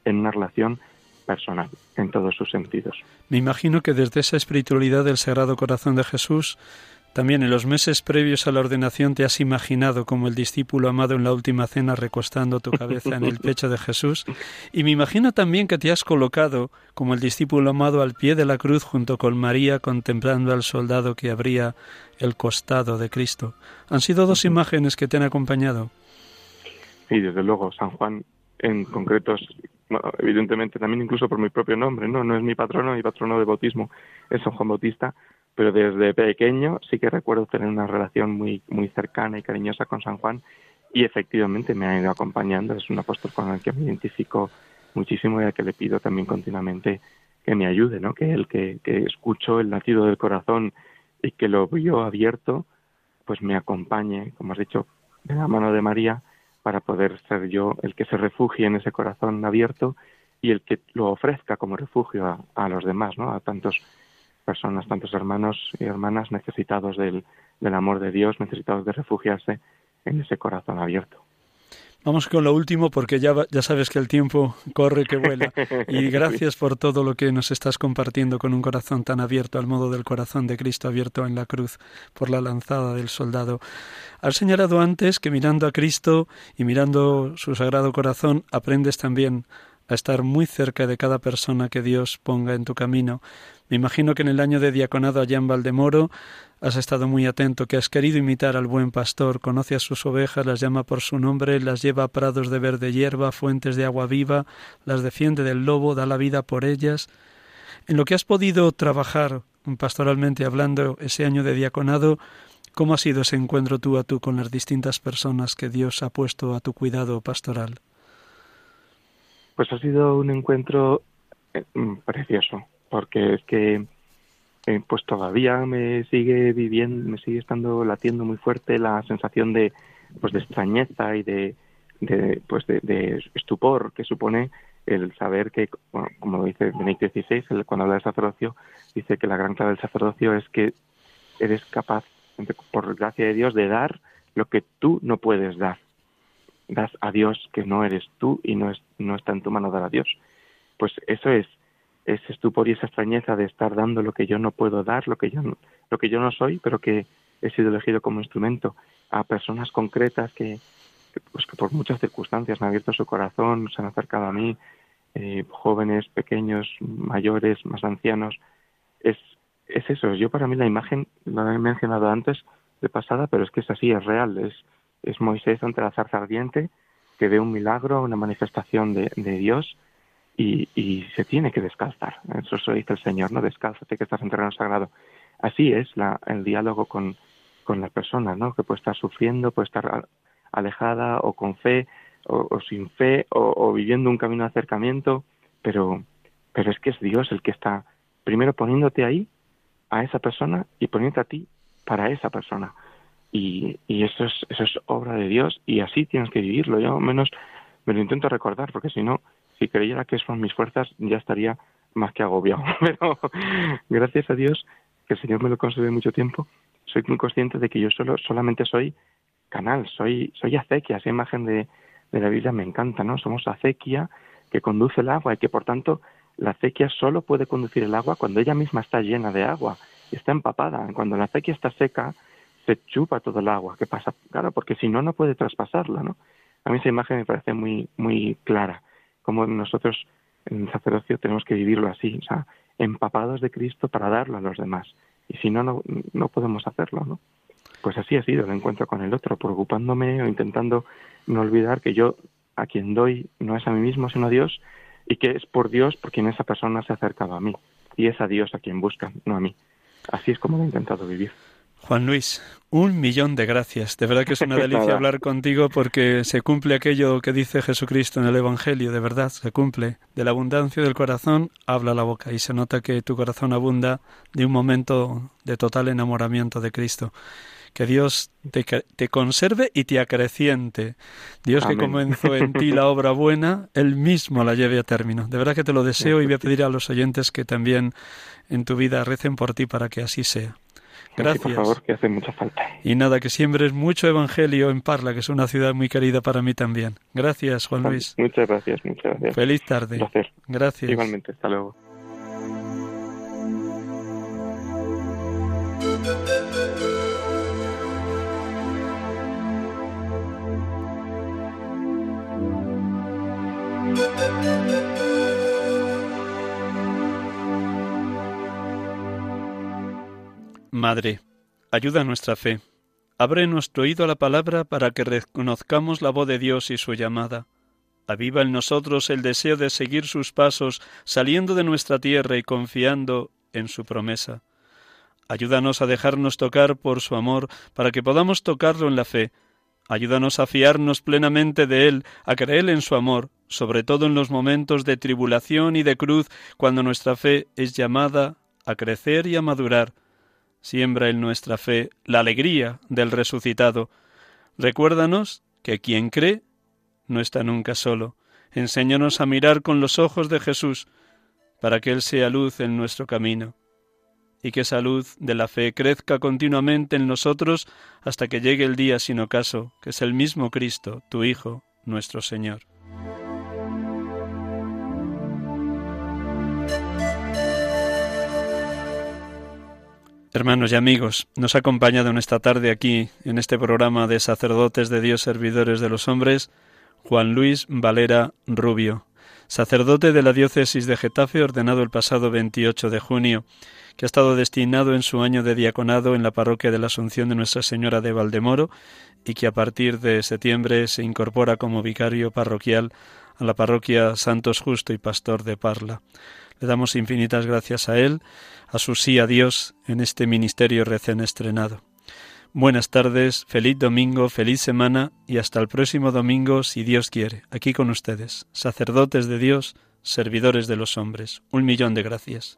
en una relación personal, en todos sus sentidos. Me imagino que desde esa espiritualidad del Sagrado Corazón de Jesús también en los meses previos a la ordenación te has imaginado como el discípulo amado en la última cena recostando tu cabeza en el pecho de Jesús. Y me imagino también que te has colocado como el discípulo amado al pie de la cruz junto con María contemplando al soldado que abría el costado de Cristo. Han sido dos imágenes que te han acompañado. Sí, desde luego, San Juan en concreto, evidentemente también incluso por mi propio nombre, no, no es mi patrono, mi patrono de bautismo es San Juan Bautista, pero desde pequeño sí que recuerdo tener una relación muy, muy cercana y cariñosa con San Juan y efectivamente me ha ido acompañando, es un apóstol con el que me identifico muchísimo y al que le pido también continuamente que me ayude, ¿no? que el que, que escucho el latido del corazón y que lo vio abierto, pues me acompañe, como has dicho, de la mano de María, para poder ser yo el que se refugie en ese corazón abierto y el que lo ofrezca como refugio a, a los demás, ¿no? a tantos personas, tantos hermanos y hermanas necesitados del, del amor de Dios, necesitados de refugiarse en ese corazón abierto. Vamos con lo último porque ya, ya sabes que el tiempo corre que vuela. Y gracias por todo lo que nos estás compartiendo con un corazón tan abierto al modo del corazón de Cristo abierto en la cruz por la lanzada del soldado. Has señalado antes que mirando a Cristo y mirando su sagrado corazón aprendes también a estar muy cerca de cada persona que Dios ponga en tu camino. Me imagino que en el año de diaconado allá en Valdemoro has estado muy atento, que has querido imitar al buen pastor, conoce a sus ovejas, las llama por su nombre, las lleva a prados de verde hierba, fuentes de agua viva, las defiende del lobo, da la vida por ellas. En lo que has podido trabajar pastoralmente hablando ese año de diaconado, ¿cómo ha sido ese encuentro tú a tú con las distintas personas que Dios ha puesto a tu cuidado pastoral? Pues ha sido un encuentro eh, mm, precioso, porque es que eh, pues todavía me sigue viviendo, me sigue estando latiendo muy fuerte la sensación de pues de extrañeza y de, de pues de, estupor que supone el saber que, como dice Benedicto XVI, cuando habla del sacerdocio, dice que la gran clave del sacerdocio es que eres capaz, por gracia de Dios, de dar lo que tú no puedes dar das a Dios que no eres tú y no, es, no está en tu mano dar a Dios. Pues eso es ese estupor y esa extrañeza de estar dando lo que yo no puedo dar, lo que yo no, lo que yo no soy, pero que he sido elegido como instrumento a personas concretas que, pues que por muchas circunstancias han abierto su corazón, se han acercado a mí, eh, jóvenes, pequeños, mayores, más ancianos. Es, es eso. Yo para mí la imagen, lo he mencionado antes de pasada, pero es que es así, es real. Es, es Moisés ante la zarza ardiente que ve un milagro, una manifestación de, Dios y, se tiene que descalzar. Eso se dice el Señor, ¿no? Descálzate que estás en terreno sagrado. Así es la, el diálogo con, con la persona, ¿no? Que puede estar sufriendo, puede estar alejada o con fe o, sin fe o, viviendo un camino de acercamiento, pero, pero es que es Dios el que está primero poniéndote ahí a esa persona y poniéndote a ti para esa persona. Y, y eso, es, eso es obra de Dios y así tienes que vivirlo. Yo menos me lo intento recordar, porque si no, si creyera que son mis fuerzas, ya estaría más que agobiado. Pero gracias a Dios, que el Señor me lo concede mucho tiempo, soy muy consciente de que yo solo solamente soy canal, soy soy acequia, esa imagen de, de la Biblia me encanta, ¿no? Somos acequia que conduce el agua y que por tanto la acequia solo puede conducir el agua cuando ella misma está llena de agua está empapada. Cuando la acequia está seca, se chupa todo el agua. ¿Qué pasa? Claro, porque si no, no puede traspasarla, ¿no? A mí esa imagen me parece muy, muy clara, como nosotros en el sacerdocio tenemos que vivirlo así, o sea, empapados de Cristo para darlo a los demás. Y si no, no, no podemos hacerlo, ¿no? Pues así ha sido el encuentro con el otro, preocupándome o intentando no olvidar que yo a quien doy no es a mí mismo, sino a Dios, y que es por Dios por quien esa persona se ha acercado a mí. Y es a Dios a quien buscan, no a mí. Así es como lo he intentado vivir. Juan Luis, un millón de gracias. De verdad que es una delicia hablar contigo porque se cumple aquello que dice Jesucristo en el Evangelio, de verdad, se cumple. De la abundancia del corazón habla la boca y se nota que tu corazón abunda de un momento de total enamoramiento de Cristo. Que Dios te, conserve y te acreciente. Dios que comenzó en ti la obra buena, Él mismo la lleve a término. De verdad que te lo deseo y voy a pedir a los oyentes que también en tu vida recen por ti para que así sea. Gracias. por favor, que hace mucha falta. Y nada, que siembres mucho evangelio en Parla, que es una ciudad muy querida para mí también. Gracias, Juan Luis. Muchas gracias, muchas gracias. Feliz tarde. placer. Gracias. Igualmente, hasta luego. Madre, ayuda nuestra fe. Abre nuestro oído a la palabra para que reconozcamos la voz de Dios y su llamada. Aviva en nosotros el deseo de seguir sus pasos, saliendo de nuestra tierra y confiando en su promesa. Ayúdanos a dejarnos tocar por su amor, para que podamos tocarlo en la fe. Ayúdanos a fiarnos plenamente de Él, a creer en su amor, sobre todo en los momentos de tribulación y de cruz, cuando nuestra fe es llamada a crecer y a madurar siembra en nuestra fe la alegría del resucitado. Recuérdanos que quien cree no está nunca solo. Enséñanos a mirar con los ojos de Jesús, para que Él sea luz en nuestro camino, y que esa luz de la fe crezca continuamente en nosotros hasta que llegue el día sin ocaso, que es el mismo Cristo, tu Hijo, nuestro Señor. Hermanos y amigos, nos ha acompañado en esta tarde aquí, en este programa de sacerdotes de Dios, servidores de los hombres, Juan Luis Valera Rubio, sacerdote de la diócesis de Getafe, ordenado el pasado 28 de junio, que ha estado destinado en su año de diaconado en la parroquia de la Asunción de Nuestra Señora de Valdemoro y que a partir de septiembre se incorpora como vicario parroquial a la parroquia Santos Justo y Pastor de Parla. Le damos infinitas gracias a él, a su sí a Dios en este ministerio recién estrenado. Buenas tardes, feliz domingo, feliz semana y hasta el próximo domingo, si Dios quiere, aquí con ustedes, sacerdotes de Dios, servidores de los hombres. Un millón de gracias.